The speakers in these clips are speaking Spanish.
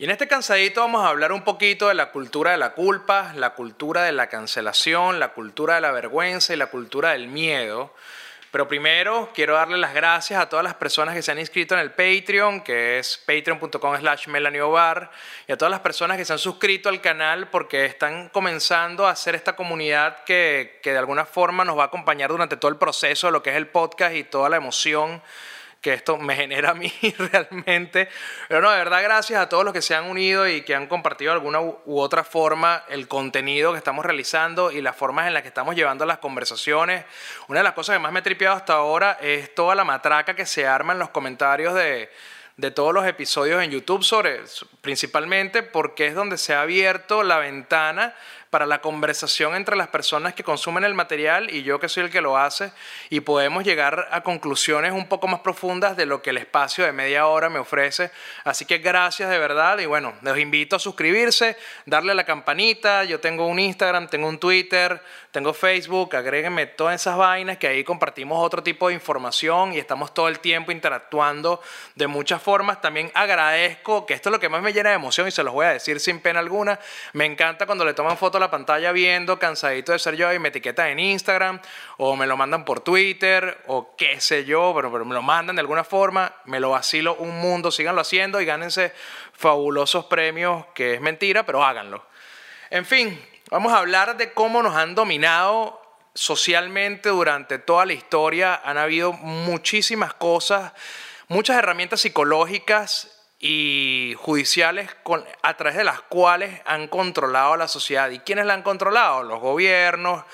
Y en este cansadito vamos a hablar un poquito de la cultura de la culpa, la cultura de la cancelación, la cultura de la vergüenza y la cultura del miedo. Pero primero quiero darle las gracias a todas las personas que se han inscrito en el Patreon, que es patreon.com slash melaniobar, y a todas las personas que se han suscrito al canal porque están comenzando a hacer esta comunidad que, que de alguna forma nos va a acompañar durante todo el proceso de lo que es el podcast y toda la emoción que esto me genera a mí realmente. Pero no, de verdad, gracias a todos los que se han unido y que han compartido de alguna u otra forma el contenido que estamos realizando y las formas en las que estamos llevando las conversaciones. Una de las cosas que más me he tripeado hasta ahora es toda la matraca que se arma en los comentarios de, de todos los episodios en YouTube sobre principalmente porque es donde se ha abierto la ventana para la conversación entre las personas que consumen el material y yo que soy el que lo hace y podemos llegar a conclusiones un poco más profundas de lo que el espacio de media hora me ofrece. Así que gracias de verdad y bueno, los invito a suscribirse, darle a la campanita, yo tengo un Instagram, tengo un Twitter, tengo Facebook, agréguenme todas esas vainas que ahí compartimos otro tipo de información y estamos todo el tiempo interactuando de muchas formas. También agradezco, que esto es lo que más me llena de emoción y se los voy a decir sin pena alguna, me encanta cuando le toman foto la pantalla viendo, cansadito de ser yo y me etiquetan en Instagram o me lo mandan por Twitter o qué sé yo, pero, pero me lo mandan de alguna forma, me lo vacilo un mundo, síganlo haciendo y gánense fabulosos premios, que es mentira, pero háganlo. En fin, Vamos a hablar de cómo nos han dominado socialmente durante toda la historia. Han habido muchísimas cosas, muchas herramientas psicológicas y judiciales a través de las cuales han controlado la sociedad. ¿Y quiénes la han controlado? Los gobiernos,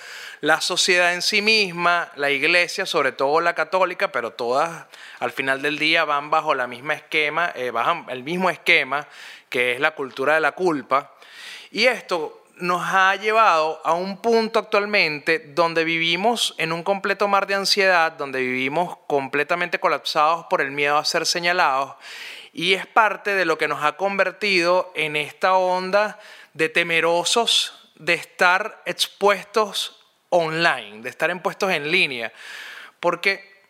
la sociedad en sí misma, la iglesia, sobre todo la católica, pero todas al final del día van bajo la misma esquema, eh, bajan el mismo esquema que es la cultura de la culpa. Y esto nos ha llevado a un punto actualmente donde vivimos en un completo mar de ansiedad, donde vivimos completamente colapsados por el miedo a ser señalados y es parte de lo que nos ha convertido en esta onda de temerosos de estar expuestos online, de estar expuestos en línea, porque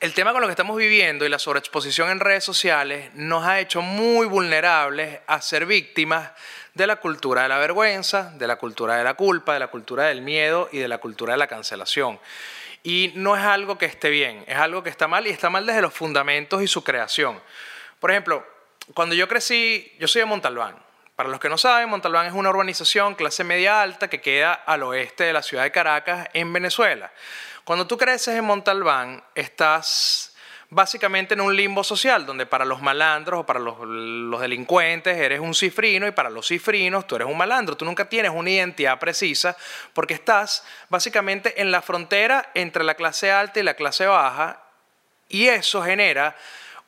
el tema con lo que estamos viviendo y la sobreexposición en redes sociales nos ha hecho muy vulnerables a ser víctimas de la cultura de la vergüenza, de la cultura de la culpa, de la cultura del miedo y de la cultura de la cancelación. Y no es algo que esté bien, es algo que está mal y está mal desde los fundamentos y su creación. Por ejemplo, cuando yo crecí, yo soy de Montalbán. Para los que no saben, Montalbán es una urbanización clase media alta que queda al oeste de la ciudad de Caracas, en Venezuela. Cuando tú creces en Montalbán, estás básicamente en un limbo social, donde para los malandros o para los, delincuentes eres un cifrino y para los cifrinos tú eres un malandro. Tú nunca tienes una identidad precisa porque estás básicamente en la frontera entre la clase alta y la clase baja y eso genera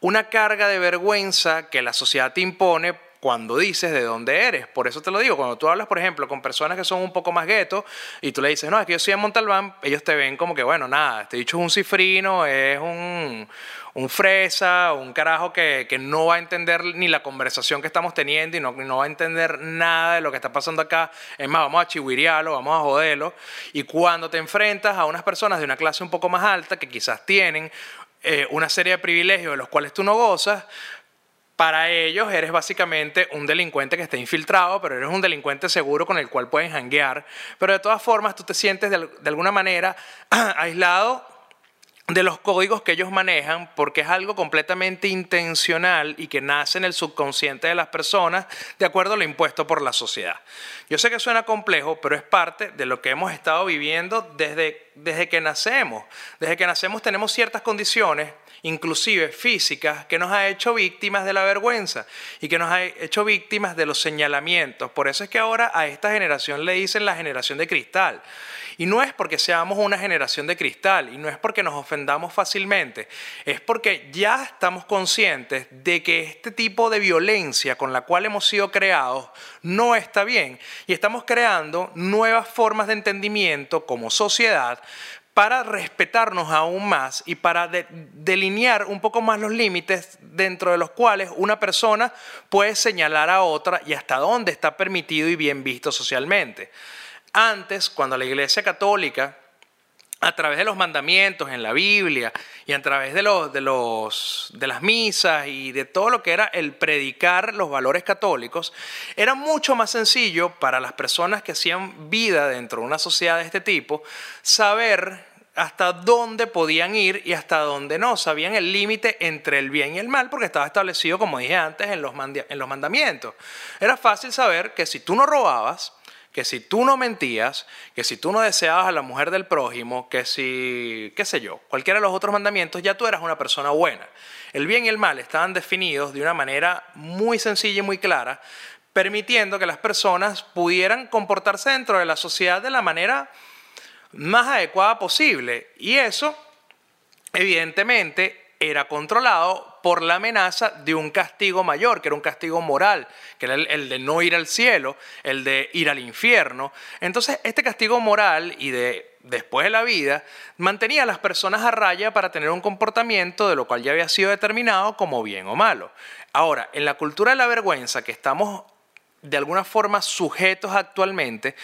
una carga de vergüenza que la sociedad te impone cuando dices de dónde eres. Por eso te lo digo, cuando tú hablas, por ejemplo, con personas que son un poco más guetos y tú le dices, no, es que yo soy de Montalbán, ellos te ven como que, bueno, nada, este dicho es un cifrino, es un, un fresa, un carajo que, que, no va a entender ni la conversación que estamos teniendo y no, va a entender nada de lo que está pasando acá. Es más, vamos a chihuiriarlo, vamos a joderlo. Y cuando te enfrentas a unas personas de una clase un poco más alta que quizás tienen eh, una serie de privilegios de los cuales tú no gozas, para ellos eres básicamente un delincuente que está infiltrado, pero eres un delincuente seguro con el cual pueden janguear. Pero de todas formas tú te sientes de, de alguna manera aislado de los códigos que ellos manejan, porque es algo completamente intencional y que nace en el subconsciente de las personas de acuerdo a lo impuesto por la sociedad. Yo sé que suena complejo, pero es parte de lo que hemos estado viviendo desde, desde que nacemos. Desde que nacemos tenemos ciertas condiciones inclusive físicas, que nos ha hecho víctimas de la vergüenza y que nos ha hecho víctimas de los señalamientos. Por eso es que ahora a esta generación le dicen la generación de cristal. Y no es porque seamos una generación de cristal y no es porque nos ofendamos fácilmente, es porque ya estamos conscientes de que este tipo de violencia con la cual hemos sido creados no está bien y estamos creando nuevas formas de entendimiento como sociedad para respetarnos aún más y para delinear un poco más los límites dentro de los cuales una persona puede señalar a otra y hasta dónde está permitido y bien visto socialmente. Antes, cuando la Iglesia Católica, a través de los mandamientos en la Biblia y a través de, los, de, los, de las misas y de todo lo que era el predicar los valores católicos, era mucho más sencillo para las personas que hacían vida dentro de una sociedad de este tipo saber hasta dónde podían ir y hasta dónde no. Sabían el límite entre el bien y el mal porque estaba establecido, como dije antes, en los, en los mandamientos. Era fácil saber que si tú no robabas, que si tú no mentías, que si tú no deseabas a la mujer del prójimo, que si, qué sé yo, cualquiera de los otros mandamientos, ya tú eras una persona buena. El bien y el mal estaban definidos de una manera muy sencilla y muy clara, permitiendo que las personas pudieran comportarse dentro de la sociedad de la manera más adecuada posible. Y eso, evidentemente, era controlado por la amenaza de un castigo mayor, que era un castigo moral, que era el, de no ir al cielo, el de ir al infierno. Entonces, este castigo moral y de después de la vida mantenía a las personas a raya para tener un comportamiento de lo cual ya había sido determinado como bien o malo. Ahora, en la cultura de la vergüenza que estamos de alguna forma sujetos actualmente,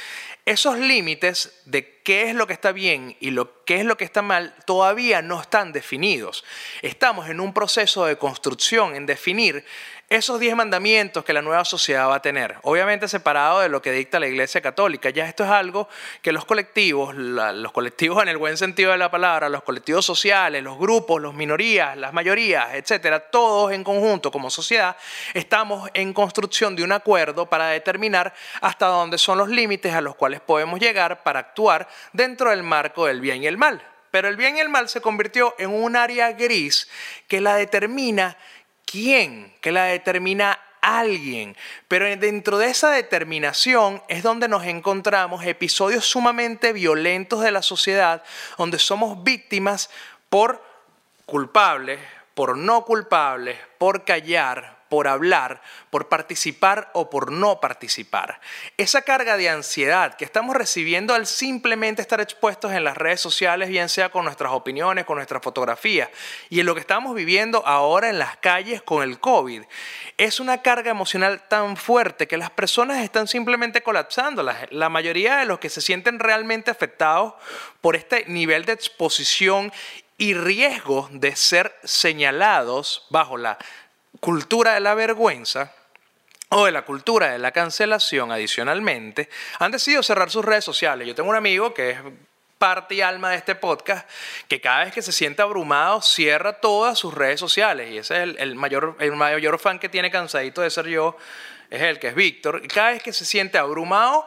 esos límites de qué es lo que está bien y lo, qué es lo que está mal todavía no están definidos. Estamos en un proceso de construcción, en definir esos diez mandamientos que la nueva sociedad va a tener, obviamente separado de lo que dicta la Iglesia Católica. Ya esto es algo que los colectivos, los colectivos en el buen sentido de la palabra, los colectivos sociales, los grupos, las minorías, las mayorías, etcétera, todos en conjunto como sociedad, estamos en construcción de un acuerdo para determinar hasta dónde son los límites a los cuales podemos llegar para actuar dentro del marco del bien y el mal. Pero el bien y el mal se convirtió en un área gris que la determina quién, que la determina alguien. Pero dentro de esa determinación es donde nos encontramos episodios sumamente violentos de la sociedad, donde somos víctimas por culpables, por no culpables, por callar, por hablar, por participar o por no participar. Esa carga de ansiedad que estamos recibiendo al simplemente estar expuestos en las redes sociales, bien sea con nuestras opiniones, con nuestras fotografías, y en lo que estamos viviendo ahora en las calles con el COVID, es una carga emocional tan fuerte que las personas están simplemente colapsando. La, la mayoría de los que se sienten realmente afectados por este nivel de exposición y riesgo de ser señalados bajo la cultura de la vergüenza o de la cultura de la cancelación adicionalmente, han decidido cerrar sus redes sociales. Yo tengo un amigo que es parte y alma de este podcast, que cada vez que se siente abrumado cierra todas sus redes sociales. Y ese es el, mayor, el mayor fan que tiene cansadito de ser yo, es el que es Víctor. Y cada vez que se siente abrumado,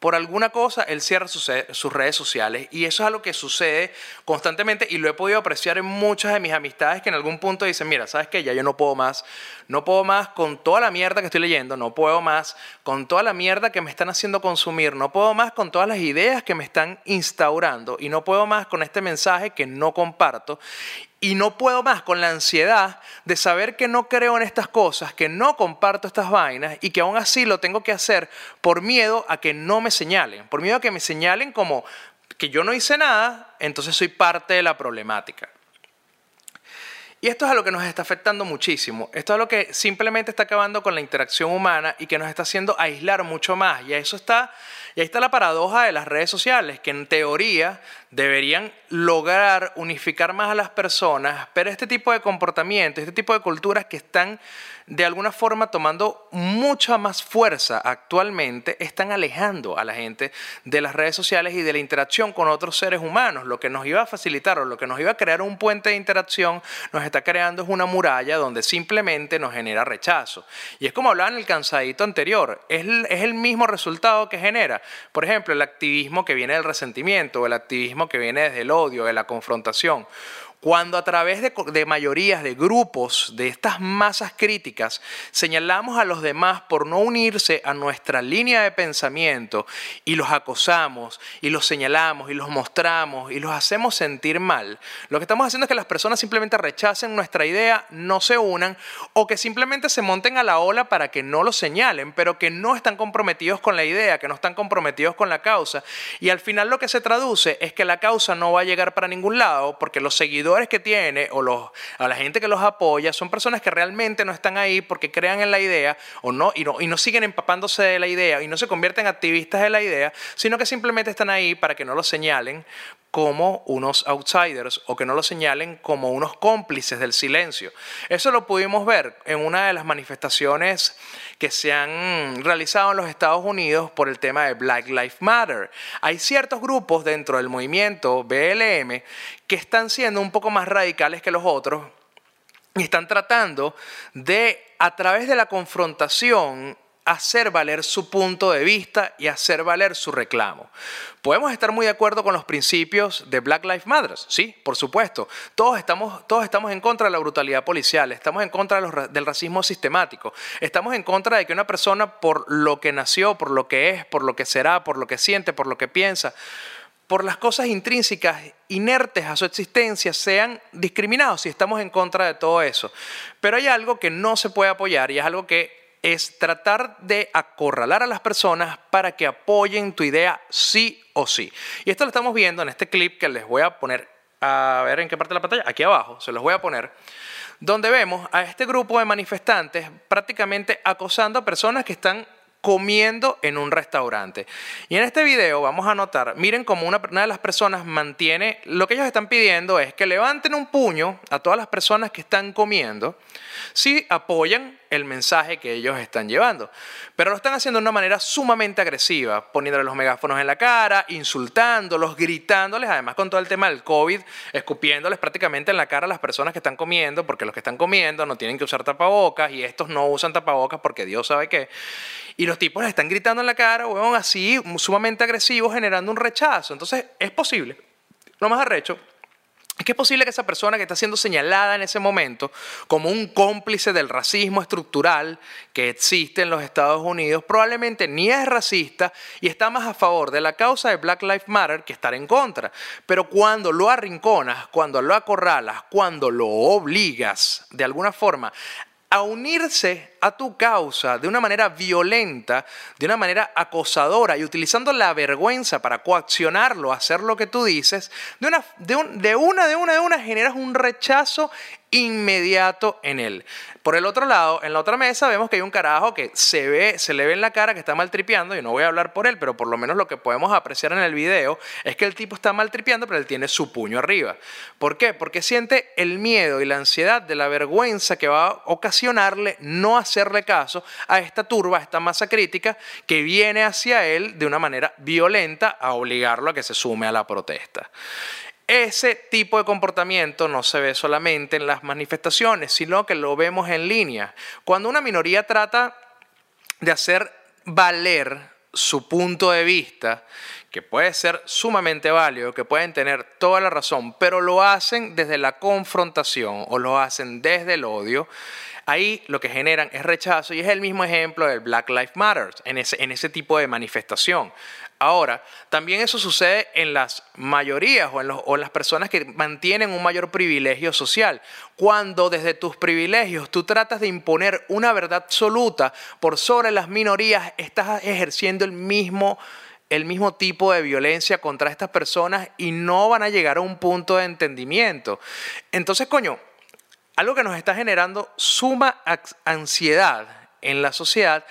por alguna cosa, él cierra sus, redes sociales y eso es algo que sucede constantemente y lo he podido apreciar en muchas de mis amistades que en algún punto dicen, mira, ¿sabes qué? Ya yo no puedo más, no puedo más con toda la mierda que estoy leyendo, no puedo más con toda la mierda que me están haciendo consumir, no puedo más con todas las ideas que me están instaurando y no puedo más con este mensaje que no comparto y no puedo más con la ansiedad de saber que no creo en estas cosas, que no comparto estas vainas y que aún así lo tengo que hacer por miedo a que no me señalen, por miedo a que me señalen como que yo no hice nada, entonces soy parte de la problemática. Y esto es a lo que nos está afectando muchísimo. Esto es lo que simplemente está acabando con la interacción humana y que nos está haciendo aislar mucho más. Y eso está, y ahí está la paradoja de las redes sociales, que en teoría deberían lograr unificar más a las personas, pero este tipo de comportamientos, este tipo de culturas que están de alguna forma tomando mucha más fuerza actualmente, están alejando a la gente de las redes sociales y de la interacción con otros seres humanos. Lo que nos iba a facilitar o lo que nos iba a crear un puente de interacción, nos está creando una muralla donde simplemente nos genera rechazo. Y es como hablaba en el cansadito anterior, es, es el mismo resultado que genera. Por ejemplo, el activismo que viene del resentimiento o el activismo que viene desde el odio, de la confrontación. Cuando a través de, de, mayorías, de grupos, de estas masas críticas, señalamos a los demás por no unirse a nuestra línea de pensamiento y los acosamos y los señalamos y los mostramos y los hacemos sentir mal, lo que estamos haciendo es que las personas simplemente rechacen nuestra idea, no se unan o que simplemente se monten a la ola para que no lo señalen, pero que no están comprometidos con la idea, que no están comprometidos con la causa. Y al final lo que se traduce es que la causa no va a llegar para ningún lado porque los seguidores que tiene o los, a la gente que los apoya son personas que realmente no están ahí porque crean en la idea o no y, no y no siguen empapándose de la idea y no se convierten en activistas de la idea, sino que simplemente están ahí para que no los señalen como unos outsiders o que no lo señalen como unos cómplices del silencio. Eso lo pudimos ver en una de las manifestaciones que se han realizado en los Estados Unidos por el tema de Black Lives Matter. Hay ciertos grupos dentro del movimiento BLM que están siendo un poco más radicales que los otros y están tratando de, a través de la confrontación, hacer valer su punto de vista y hacer valer su reclamo. Podemos estar muy de acuerdo con los principios de Black Lives Matter, sí, por supuesto. Todos estamos, todos estamos en contra de la brutalidad policial, estamos en contra del racismo sistemático, estamos en contra de que una persona por lo que nació, por lo que es, por lo que será, por lo que siente, por lo que piensa, por las cosas intrínsecas, inertes a su existencia, sean discriminados y estamos en contra de todo eso. Pero hay algo que no se puede apoyar y es algo que es tratar de acorralar a las personas para que apoyen tu idea sí o sí. Y esto lo estamos viendo en este clip que les voy a poner, a ver en qué parte de la pantalla, aquí abajo, se los voy a poner, donde vemos a este grupo de manifestantes prácticamente acosando a personas que están comiendo en un restaurante. Y en este video vamos a notar, miren cómo una, de las personas mantiene, lo que ellos están pidiendo es que levanten un puño a todas las personas que están comiendo si apoyan el mensaje que ellos están llevando. Pero lo están haciendo de una manera sumamente agresiva, poniéndole los megáfonos en la cara, insultándolos, gritándoles, además con todo el tema del COVID, escupiéndoles prácticamente en la cara a las personas que están comiendo, porque los que están comiendo no tienen que usar tapabocas y estos no usan tapabocas porque Dios sabe qué. Y los tipos les están gritando en la cara, huevón, así, sumamente agresivos, generando un rechazo. Entonces, es posible. Lo más arrecho es que es posible que esa persona que está siendo señalada en ese momento como un cómplice del racismo estructural que existe en los Estados Unidos probablemente ni es racista y está más a favor de la causa de Black Lives Matter que estar en contra. Pero cuando lo arrinconas, cuando lo acorralas, cuando lo obligas de alguna forma a unirse a tu causa de una manera violenta, de una manera acosadora y utilizando la vergüenza para coaccionarlo hacer lo que tú dices, de una, de, de una, de una, de una generas un rechazo inmediato en él. Por el otro lado, en la otra mesa vemos que hay un carajo que se ve, se le ve en la cara que está maltripeando, y no voy a hablar por él, pero por lo menos lo que podemos apreciar en el video es que el tipo está maltripeando, pero él tiene su puño arriba. ¿Por qué? Porque siente el miedo y la ansiedad de la vergüenza que va a ocasionarle no hacerle caso a esta turba, a esta masa crítica que viene hacia él de una manera violenta a obligarlo a que se sume a la protesta. Ese tipo de comportamiento no se ve solamente en las manifestaciones, sino que lo vemos en línea. Cuando una minoría trata de hacer valer su punto de vista, que puede ser sumamente válido, que pueden tener toda la razón, pero lo hacen desde la confrontación o lo hacen desde el odio, ahí lo que generan es rechazo y es el mismo ejemplo del Black Lives Matter en ese, en ese tipo de manifestación. Ahora, también eso sucede en las mayorías o en, o en, las personas que mantienen un mayor privilegio social. Cuando desde tus privilegios tú tratas de imponer una verdad absoluta por sobre las minorías, estás ejerciendo el mismo, el mismo tipo de violencia contra estas personas y no van a llegar a un punto de entendimiento. Entonces, coño, algo que nos está generando suma ansiedad en la sociedad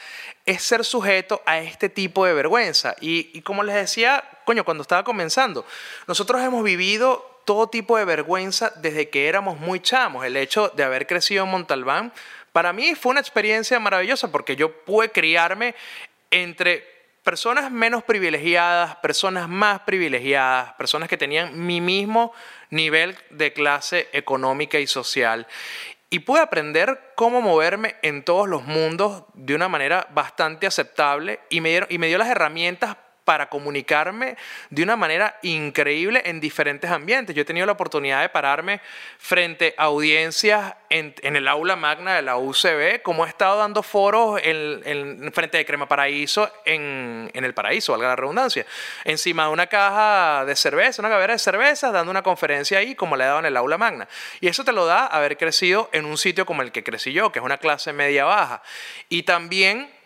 es ser sujeto a este tipo de vergüenza. Y, como les decía, coño, cuando estaba comenzando, nosotros hemos vivido todo tipo de vergüenza desde que éramos muy chamos. El hecho de haber crecido en Montalbán, para mí fue una experiencia maravillosa porque yo pude criarme entre personas menos privilegiadas, personas más privilegiadas, personas que tenían mi mismo nivel de clase económica y social. Y pude aprender cómo moverme en todos los mundos de una manera bastante aceptable y me, y me dio las herramientas para comunicarme de una manera increíble en diferentes ambientes. Yo he tenido la oportunidad de pararme frente a audiencias en, el aula magna de la UCB, como he estado dando foros en, frente de Crema Paraíso en, el Paraíso, valga la redundancia, encima de una caja de cerveza, una gavera de cervezas, dando una conferencia ahí, como le he dado en el aula magna. Y eso te lo da haber crecido en un sitio como el que crecí yo, que es una clase media baja. Y también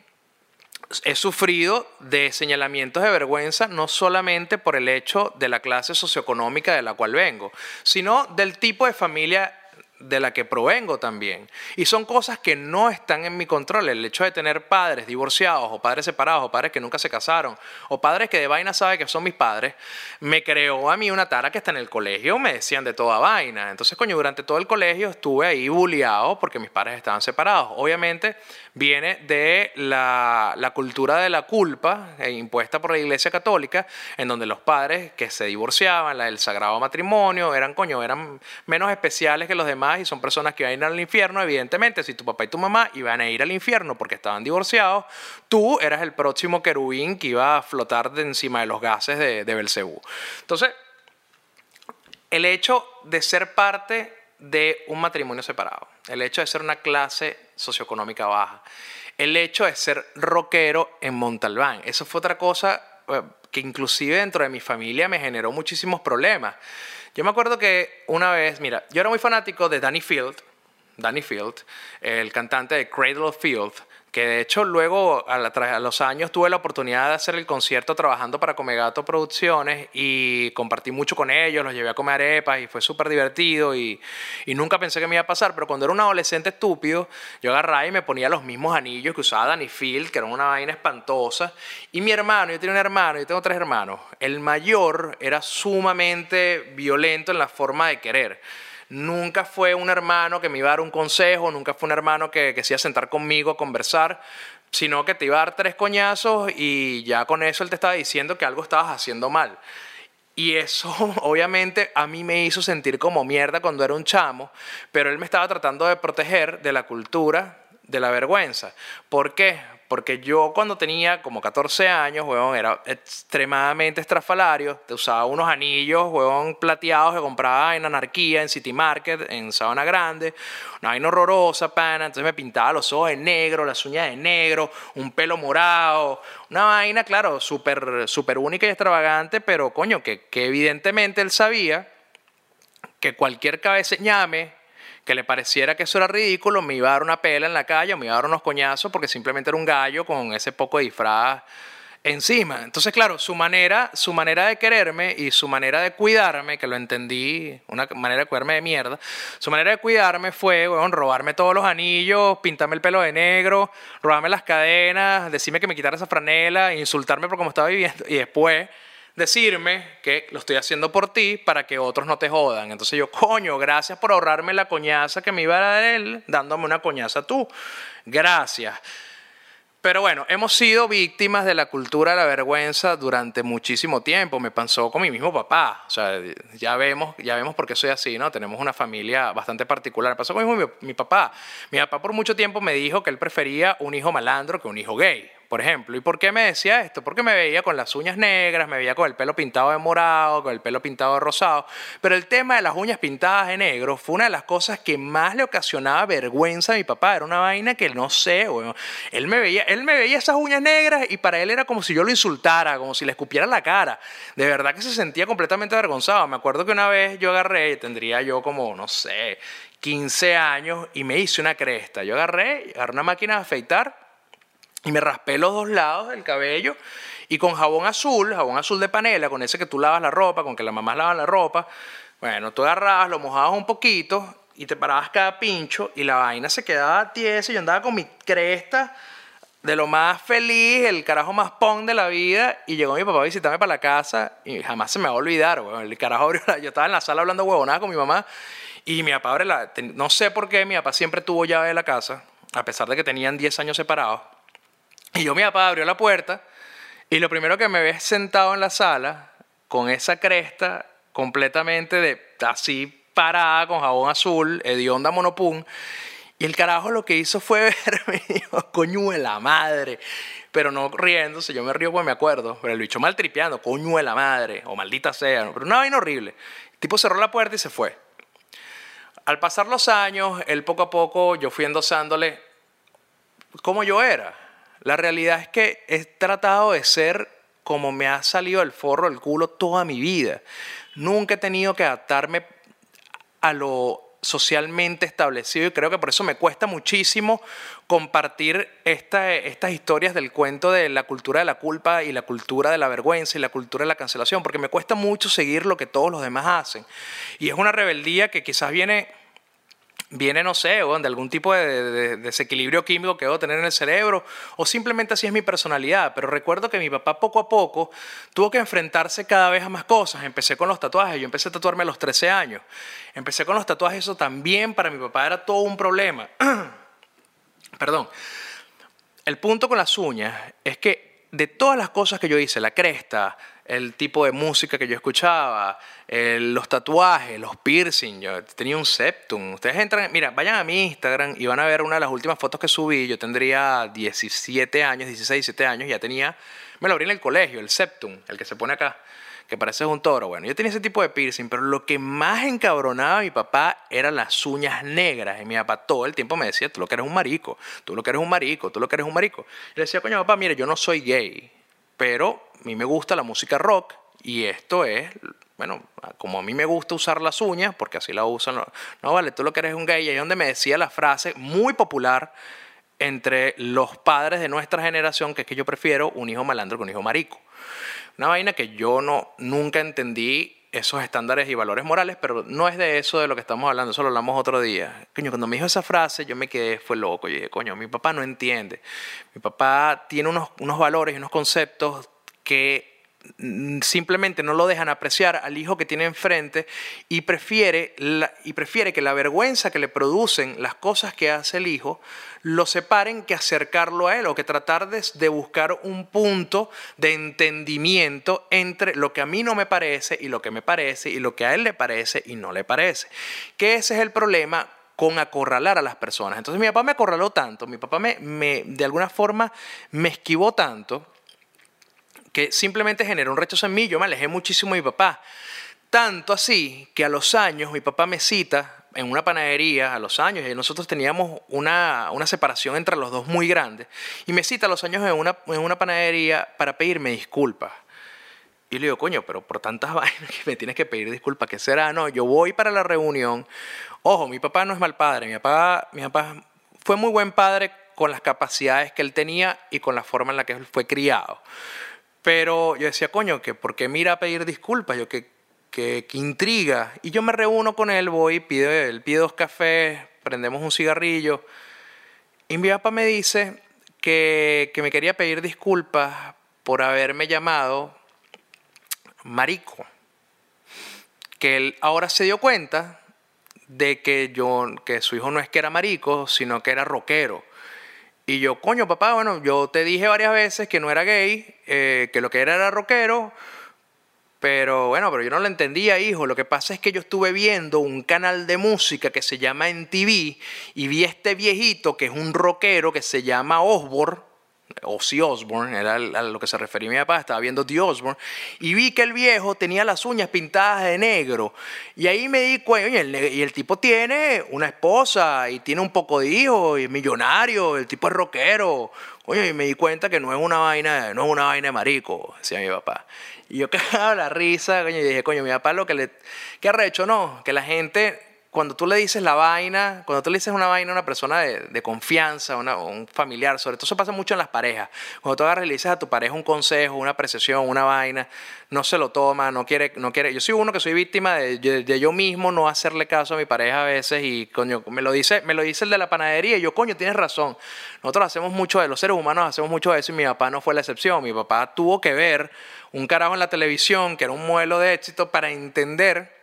he sufrido de señalamientos de vergüenza no solamente por el hecho de la clase socioeconómica de la cual vengo, sino del tipo de familia de la que provengo también. Y son cosas que no están en mi control. El hecho de tener padres divorciados o padres separados o padres que nunca se casaron o padres que de vaina sabe que son mis padres, me creó a mí una tara que está en el colegio, me decían de toda vaina. Entonces, coño, durante todo el colegio estuve ahí bulliado porque mis padres estaban separados. Obviamente viene de la, la cultura de la culpa eh, impuesta por la Iglesia Católica, en donde los padres que se divorciaban, la del sagrado matrimonio, eran, coño, eran menos especiales que los demás y son personas que van a ir al infierno, evidentemente, si tu papá y tu mamá iban a ir al infierno porque estaban divorciados, tú eras el próximo querubín que iba a flotar de encima de los gases de, de Belcebú. Entonces, el hecho de ser parte de un matrimonio separado, el hecho de ser una clase socioeconómica baja, el hecho de ser rockero en Montalbán, eso fue otra cosa eh, que inclusive dentro de mi familia me generó muchísimos problemas. Yo me acuerdo que una vez, mira, yo era muy fanático de Danny Field, Danny Field, el cantante de Cradle of Field, que de hecho luego a, los años tuve la oportunidad de hacer el concierto trabajando para Comegato Producciones y compartí mucho con ellos, los llevé a comer arepas y fue súper divertido y, y, nunca pensé que me iba a pasar, pero cuando era un adolescente estúpido, yo agarraba y me ponía los mismos anillos que usaba Danny Field, que eran una vaina espantosa, y mi hermano, yo tenía un hermano, yo tengo tres hermanos, el mayor era sumamente violento en la forma de querer nunca fue un hermano que me iba a dar un consejo, nunca fue un hermano que, que se iba a sentar conmigo a conversar, sino que te iba a dar tres coñazos y ya con eso él te estaba diciendo que algo estabas haciendo mal. Y eso obviamente a mí me hizo sentir como mierda cuando era un chamo, pero él me estaba tratando de proteger de la cultura de la vergüenza. ¿Por qué? Porque yo cuando tenía como 14 años, huevón, era extremadamente estrafalario. Te usaba unos anillos, huevón, plateados que compraba en Anarquía, en City Market, en Sabana Grande. Una vaina horrorosa, pana. Entonces me pintaba los ojos de negro, las uñas de negro, un pelo morado. Una vaina, claro, súper super única y extravagante, pero coño, que, que evidentemente él sabía que cualquier cabeza llame que le pareciera que eso era ridículo, me iba a dar una pela en la calle, me iba a dar unos coñazos porque simplemente era un gallo con ese poco de disfraz encima. Entonces, claro, su manera, su manera de quererme y su manera de cuidarme, que lo entendí, una manera de cuidarme de mierda, su manera de cuidarme fue, bueno, robarme todos los anillos, pintarme el pelo de negro, robarme las cadenas, decirme que me quitara esa franela, insultarme por cómo estaba viviendo y después decirme que lo estoy haciendo por ti para que otros no te jodan. Entonces yo, coño, gracias por ahorrarme la coñaza que me iba a dar él, dándome una coñaza tú. Gracias. Pero bueno, hemos sido víctimas de la cultura de la vergüenza durante muchísimo tiempo. Me pasó con mi mismo papá. O sea, ya vemos, ya vemos por qué soy así, ¿no? Tenemos una familia bastante particular. Me pasó con mi, mi papá. Mi papá por mucho tiempo me dijo que él prefería un hijo malandro que un hijo gay por ejemplo. ¿Y por qué me decía esto? Porque me veía con las uñas negras, me veía con el pelo pintado de morado, con el pelo pintado de rosado. Pero el tema de las uñas pintadas de negro fue una de las cosas que más le ocasionaba vergüenza a mi papá. Era una vaina que no sé, bueno, él me veía, él me veía esas uñas negras y para él era como si yo lo insultara, como si le escupiera la cara. De verdad que se sentía completamente avergonzado. Me acuerdo que una vez yo agarré, tendría yo como, no sé, 15 años y me hice una cresta. Yo agarré, agarré una máquina de afeitar y me raspé los dos lados del cabello y con jabón azul, jabón azul de panela, con ese que tú lavas la ropa, con que las mamás lavan la ropa, bueno, tú agarrabas, lo mojabas un poquito y te parabas cada pincho y la vaina se quedaba tiesa. Y yo andaba con mi cresta de lo más feliz, el carajo más pong de la vida y llegó mi papá a visitarme para la casa y jamás se me va a olvidar, el carajo abrió yo estaba en la sala hablando huevonada con mi mamá y mi papá abre la, no sé por qué, mi papá siempre tuvo llave de la casa, a pesar de que tenían 10 años separados y yo, mi papá abrió la puerta y lo primero que me ve sentado en la sala con esa cresta completamente de así parada con jabón azul, hedionda monopum. Y el carajo lo que hizo fue verme dijo, coño de la madre. Pero no riéndose, yo me río porque me acuerdo. Pero el bicho mal tripeando, coño de la madre, o maldita sea. Pero una vaina horrible. El tipo cerró la puerta y se fue. Al pasar los años, él poco a poco, yo fui endosándole cómo yo era. La realidad es que he tratado de ser como me ha salido el forro del culo toda mi vida. Nunca he tenido que adaptarme a lo socialmente establecido y creo que por eso me cuesta muchísimo compartir estas historias del cuento de la cultura de la culpa y la cultura de la vergüenza y la cultura de la cancelación, porque me cuesta mucho seguir lo que todos los demás hacen. Y es una rebeldía que quizás viene viene, no sé, de algún tipo de, desequilibrio químico que debo tener en el cerebro, o simplemente así es mi personalidad. Pero recuerdo que mi papá poco a poco tuvo que enfrentarse cada vez a más cosas. Empecé con los tatuajes, yo empecé a tatuarme a los 13 años. Empecé con los tatuajes, eso también para mi papá era todo un problema. Perdón. El punto con las uñas es que de todas las cosas que yo hice, la cresta, el tipo de música que yo escuchaba, los tatuajes, los piercing. Yo tenía un septum. Ustedes entran, mira, vayan a mi Instagram y van a ver una de las últimas fotos que subí. Yo tendría 17 años, 16, 17 años, ya tenía, me lo abrí en el colegio, el septum, el que se pone acá, que parece un toro. Bueno, yo tenía ese tipo de piercing, pero lo que más encabronaba a mi papá eran las uñas negras. Y mi papá todo el tiempo me decía, tú lo que eres un marico, tú lo que eres un marico, tú lo que eres un marico. Y le decía, coño, papá, mire, yo no soy gay, pero a mí me gusta la música rock y esto es, bueno, como a mí me gusta usar las uñas, porque así la usan, no, vale, tú lo que eres un gay, y ahí es donde me decía la frase muy popular entre los padres de nuestra generación, que es que yo prefiero un hijo malandro que un hijo marico. Una vaina que yo no, nunca entendí esos estándares y valores morales, pero no es de eso de lo que estamos hablando, eso lo hablamos otro día. Coño, cuando me dijo esa frase, yo me quedé, fue loco. Yo dije, coño, mi papá no entiende. Mi papá tiene unos, unos valores y unos conceptos que simplemente no lo dejan apreciar al hijo que tiene enfrente y prefiere, y prefiere que la vergüenza que le producen las cosas que hace el hijo lo separen que acercarlo a él o que tratar de, de buscar un punto de entendimiento entre lo que a mí no me parece y lo que me parece y lo que a él le parece y no le parece. Que ese es el problema con acorralar a las personas. Entonces mi papá me acorraló tanto, mi papá me, me de alguna forma me esquivó tanto que simplemente generó un rechazo en mí. Yo me alejé muchísimo de mi papá. Tanto así que a los años mi papá me cita en una panadería, a los años, y nosotros teníamos una, una separación entre los dos muy grande, y me cita a los años en una, en una panadería para pedirme disculpas. Y le digo, coño, pero por tantas vainas que me tienes que pedir disculpas, ¿qué será? No, yo voy para la reunión. Ojo, mi papá no es mal padre, mi papá, mi papá fue muy buen padre con las capacidades que él tenía y con la forma en la que él fue criado. Pero yo decía, coño, que ¿por qué mira a pedir disculpas? Yo, que, que, intriga. Y yo me reúno con él, voy, pido, él pide dos cafés, prendemos un cigarrillo. Y mi papá me dice que, que me quería pedir disculpas por haberme llamado marico. Que él ahora se dio cuenta de que yo, que su hijo no es que era marico, sino que era rockero. Y yo, coño, papá, bueno, yo te dije varias veces que no era gay, eh, que lo que era era rockero, pero bueno, pero yo no lo entendía, hijo. Lo que pasa es que yo estuve viendo un canal de música que se llama NTV y vi este viejito que es un rockero que se llama Osborne Ozzy Osbourne, era a lo que se refería mi papá, estaba viendo The Osbourne, y vi que el viejo tenía las uñas pintadas de negro. Y ahí me di cuenta, y el tipo tiene una esposa y tiene un poco de hijos, y es millonario, el tipo es rockero. Oye, y me di cuenta que no es una vaina, no es una vaina de marico, decía mi papá. Y yo cagaba la risa, y dije, coño, mi papá lo que le... ¿Qué arrecho? No, que la gente cuando tú le dices la vaina, cuando tú le dices una vaina a una persona de, confianza, una, un familiar, sobre todo eso pasa mucho en las parejas. Cuando tú agarras y le dices a tu pareja un consejo, una apreciación, una vaina, no se lo toma, no quiere, no quiere. Yo soy uno que soy víctima de, yo mismo no hacerle caso a mi pareja a veces y coño, me lo dice, me lo dice el de la panadería y yo, coño, tienes razón. Nosotros hacemos mucho de los seres humanos hacemos mucho de eso y mi papá no fue la excepción. Mi papá tuvo que ver un carajo en la televisión que era un modelo de éxito para entender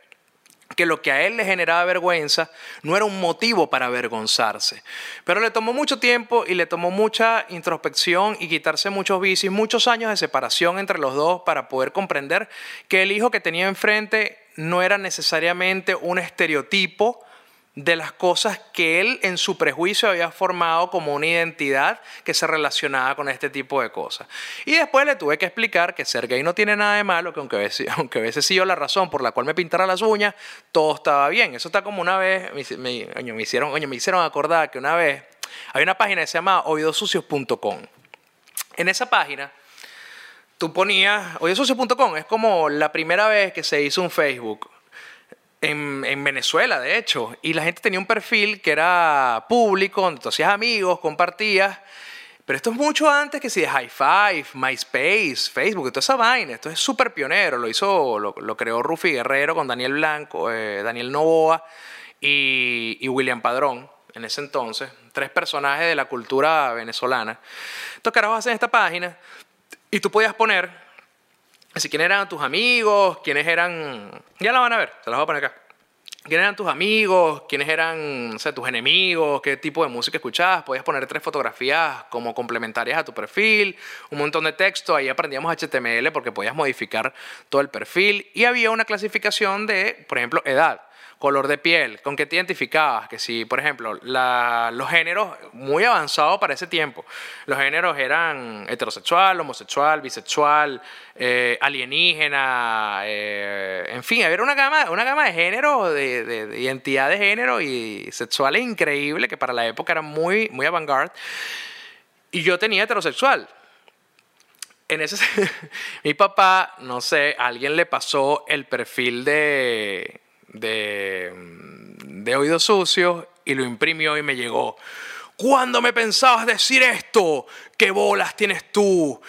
que lo que a él le generaba vergüenza no era un motivo para avergonzarse. Pero le tomó mucho tiempo y le tomó mucha introspección y quitarse muchos vicios, muchos años de separación entre los dos para poder comprender que el hijo que tenía enfrente no era necesariamente un estereotipo de las cosas que él en su prejuicio había formado como una identidad que se relacionaba con este tipo de cosas. Y después le tuve que explicar que ser gay no tiene nada de malo, que aunque a veces, aunque la razón por la cual me pintara las uñas, todo estaba bien. Eso está como una vez, me, me, hicieron, me hicieron acordar que una vez hay una página que se llama oidosucios.com. En esa página tú ponías, oidosucios.com es como la primera vez que se hizo un Facebook en, Venezuela, de hecho, y la gente tenía un perfil que era público, donde tú hacías amigos, compartías, pero esto es mucho antes que si de High Five, MySpace, Facebook, toda esa vaina, esto es súper pionero, lo hizo, lo, creó Rufi Guerrero con Daniel Blanco, eh, Daniel Novoa y, y William Padrón en ese entonces, tres personajes de la cultura venezolana. Estos carajos hacen esta página y tú podías poner Así, quiénes eran tus amigos, quiénes eran... Ya la van a ver, se las voy a poner acá. ¿Quiénes eran tus amigos? ¿Quiénes eran no tus enemigos? ¿Qué tipo de música escuchabas? Podías poner tres fotografías como complementarias a tu perfil, un montón de texto. Ahí aprendíamos HTML porque podías modificar todo el perfil. Y había una clasificación de, por ejemplo, edad color de piel, con qué te identificabas, que si, por ejemplo, los géneros, muy avanzados para ese tiempo, los géneros eran heterosexual, homosexual, bisexual, eh, alienígena, eh, en fin, había una gama, una gama de géneros, de, identidad de género y sexuales increíble, que para la época era muy, muy avant-garde, y yo tenía heterosexual, en ese mi papá, no sé, alguien le pasó el perfil de de, de oídos sucios y lo imprimió y me llegó. ¿Cuándo me pensabas decir esto? ¿Qué bolas tienes tú?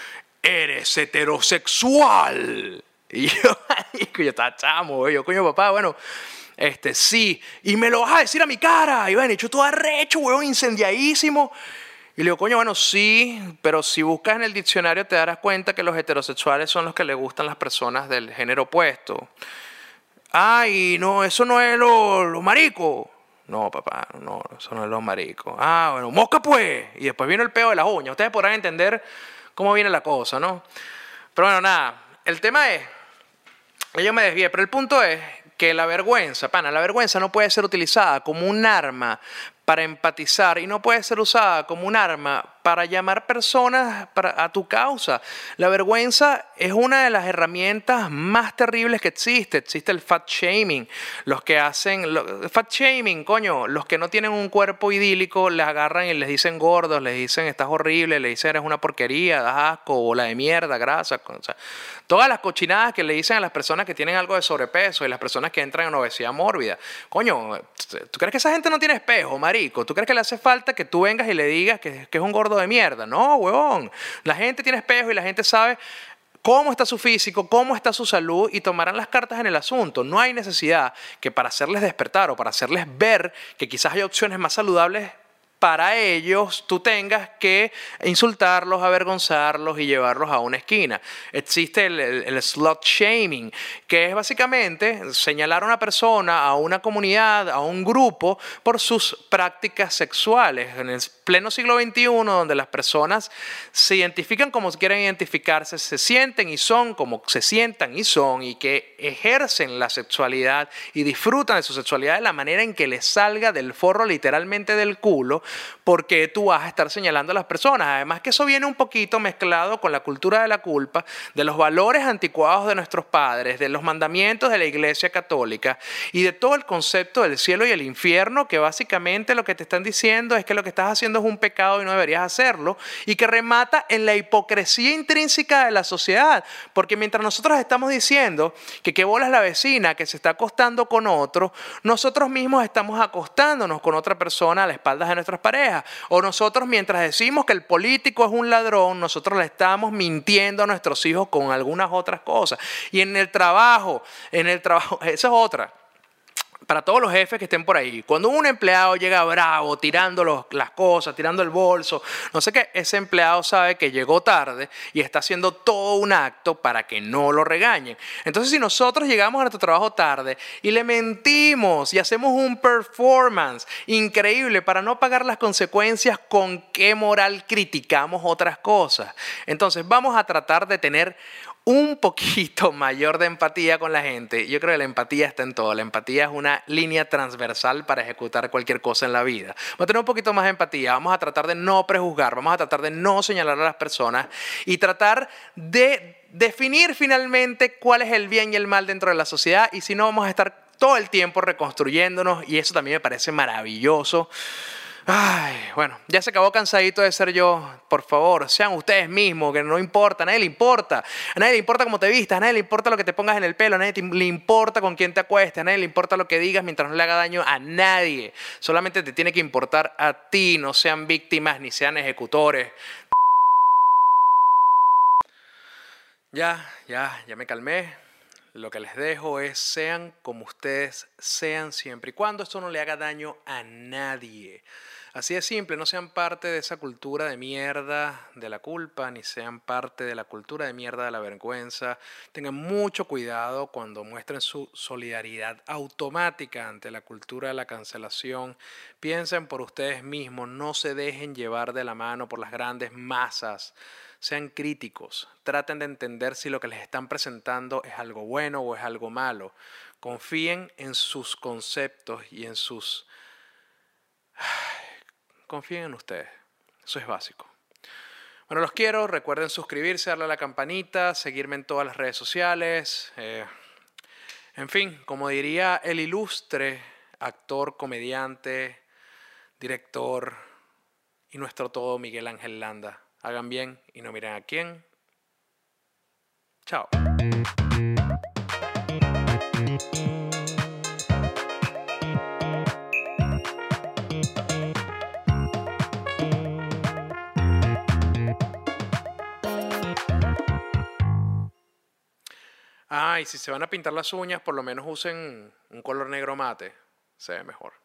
Eres heterosexual. Y yo, yo estaba chamo, yo, coño, papá, bueno, este, sí. Y me lo vas a decir a mi cara. Y bueno, hecho todo arrecho, weón, incendiadísimo. Y le digo, coño, bueno, sí, pero si buscas en el diccionario te darás cuenta que los heterosexuales son los que le gustan las personas del género opuesto. Ay, no, eso no es lo, lo marico. No, papá, no, eso no es lo marico. Ah, bueno, mosca pues. Y después vino el peo de las uñas. Ustedes podrán entender cómo viene la cosa, ¿no? Pero bueno, nada, el tema es, yo me desvié, pero el punto es que la vergüenza, pana, la vergüenza no puede ser utilizada como un arma para empatizar y no puede ser usada como un arma para llamar personas a tu causa. La vergüenza es una de las herramientas más terribles que existe. Existe el fat shaming. Los que hacen, fat shaming, coño, los que no tienen un cuerpo idílico les agarran y les dicen gordos, les dicen estás horrible, les dicen eres una porquería, das asco, bola de mierda, grasa. todas las cochinadas que le dicen a las personas que tienen algo de sobrepeso y las personas que entran en obesidad mórbida. Coño, ¿tú crees que esa gente no tiene espejo, marico? ¿Tú crees que le hace falta que tú vengas y le digas que, que es un gordo de mierda. No, huevón. La gente tiene espejo y la gente sabe cómo está su físico, cómo está su salud y tomarán las cartas en el asunto. No hay necesidad que para hacerles despertar o para hacerles ver que quizás hay opciones más saludables para ellos tú tengas que insultarlos, avergonzarlos y llevarlos a una esquina. Existe el, el, slot shaming, que es básicamente señalar a una persona, a una comunidad, a un grupo por sus prácticas sexuales. En el pleno siglo XXI, donde las personas se identifican como quieren identificarse, se sienten y son como se sientan y son, y que ejercen la sexualidad y disfrutan de su sexualidad de la manera en que les salga del forro literalmente del culo, porque tú vas a estar señalando a las personas. Además que eso viene un poquito mezclado con la cultura de la culpa, de los valores anticuados de nuestros padres, de los mandamientos de la Iglesia Católica y de todo el concepto del cielo y el infierno, que básicamente lo que te están diciendo es que lo que estás haciendo es un pecado y no deberías hacerlo, y que remata en la hipocresía intrínseca de la sociedad, porque mientras nosotros estamos diciendo que qué bola es la vecina que se está acostando con otro, nosotros mismos estamos acostándonos con otra persona a la espalda de parejas. O nosotros mientras decimos que el político es un ladrón, nosotros le estamos mintiendo a nuestros hijos con algunas otras cosas. Y en el trabajo, en el trabajo, esa es otra para todos los jefes que estén por ahí, cuando un empleado llega bravo, tirando las cosas, tirando el bolso, no sé qué, ese empleado sabe que llegó tarde y está haciendo todo un acto para que no lo regañen. Entonces, si nosotros llegamos a nuestro trabajo tarde y le mentimos y hacemos un performance increíble para no pagar las consecuencias, ¿con qué moral criticamos otras cosas? Entonces, vamos a tratar de tener un poquito mayor de empatía con la gente, yo creo que la empatía está en todo. La empatía es una línea transversal para ejecutar cualquier cosa en la vida. Vamos a tener un poquito más de empatía, vamos a tratar de no prejuzgar, vamos a tratar de no señalar a las personas y tratar de definir finalmente cuál es el bien y el mal dentro de la sociedad y si no vamos a estar todo el tiempo reconstruyéndonos y eso también me parece maravilloso. Ay, bueno, ya se acabó cansadito de ser yo. Por favor, sean ustedes mismos, que no importa, a nadie le importa. A nadie le importa cómo te vistas, a nadie le importa lo que te pongas en el pelo, a nadie le importa con quién te acuestes, a nadie le importa lo que digas mientras no le haga daño a nadie. Solamente te tiene que importar a ti, no sean víctimas ni sean ejecutores. Ya, ya, ya me calmé. Lo que les dejo es sean como ustedes sean siempre y cuando esto no le haga daño a nadie. Así de simple, no sean parte de esa cultura de mierda de la culpa, ni sean parte de la cultura de mierda de la vergüenza. Tengan mucho cuidado cuando muestren su solidaridad automática ante la cultura de la cancelación. Piensen por ustedes mismos, no se dejen llevar de la mano por las grandes masas sean críticos, traten de entender si lo que les están presentando es algo bueno o es algo malo. Confíen en sus conceptos y en sus... Confíen en ustedes. Eso es básico. Bueno, los quiero. Recuerden suscribirse, darle a la campanita, seguirme en todas las redes sociales. Eh, en fin, como diría el ilustre actor, comediante, director y nuestro todo Miguel Ángel Landa. Hagan bien y no miren a quién. Chao. Ah, y si se van a pintar las uñas, por lo menos usen un color negro mate. Se ve mejor.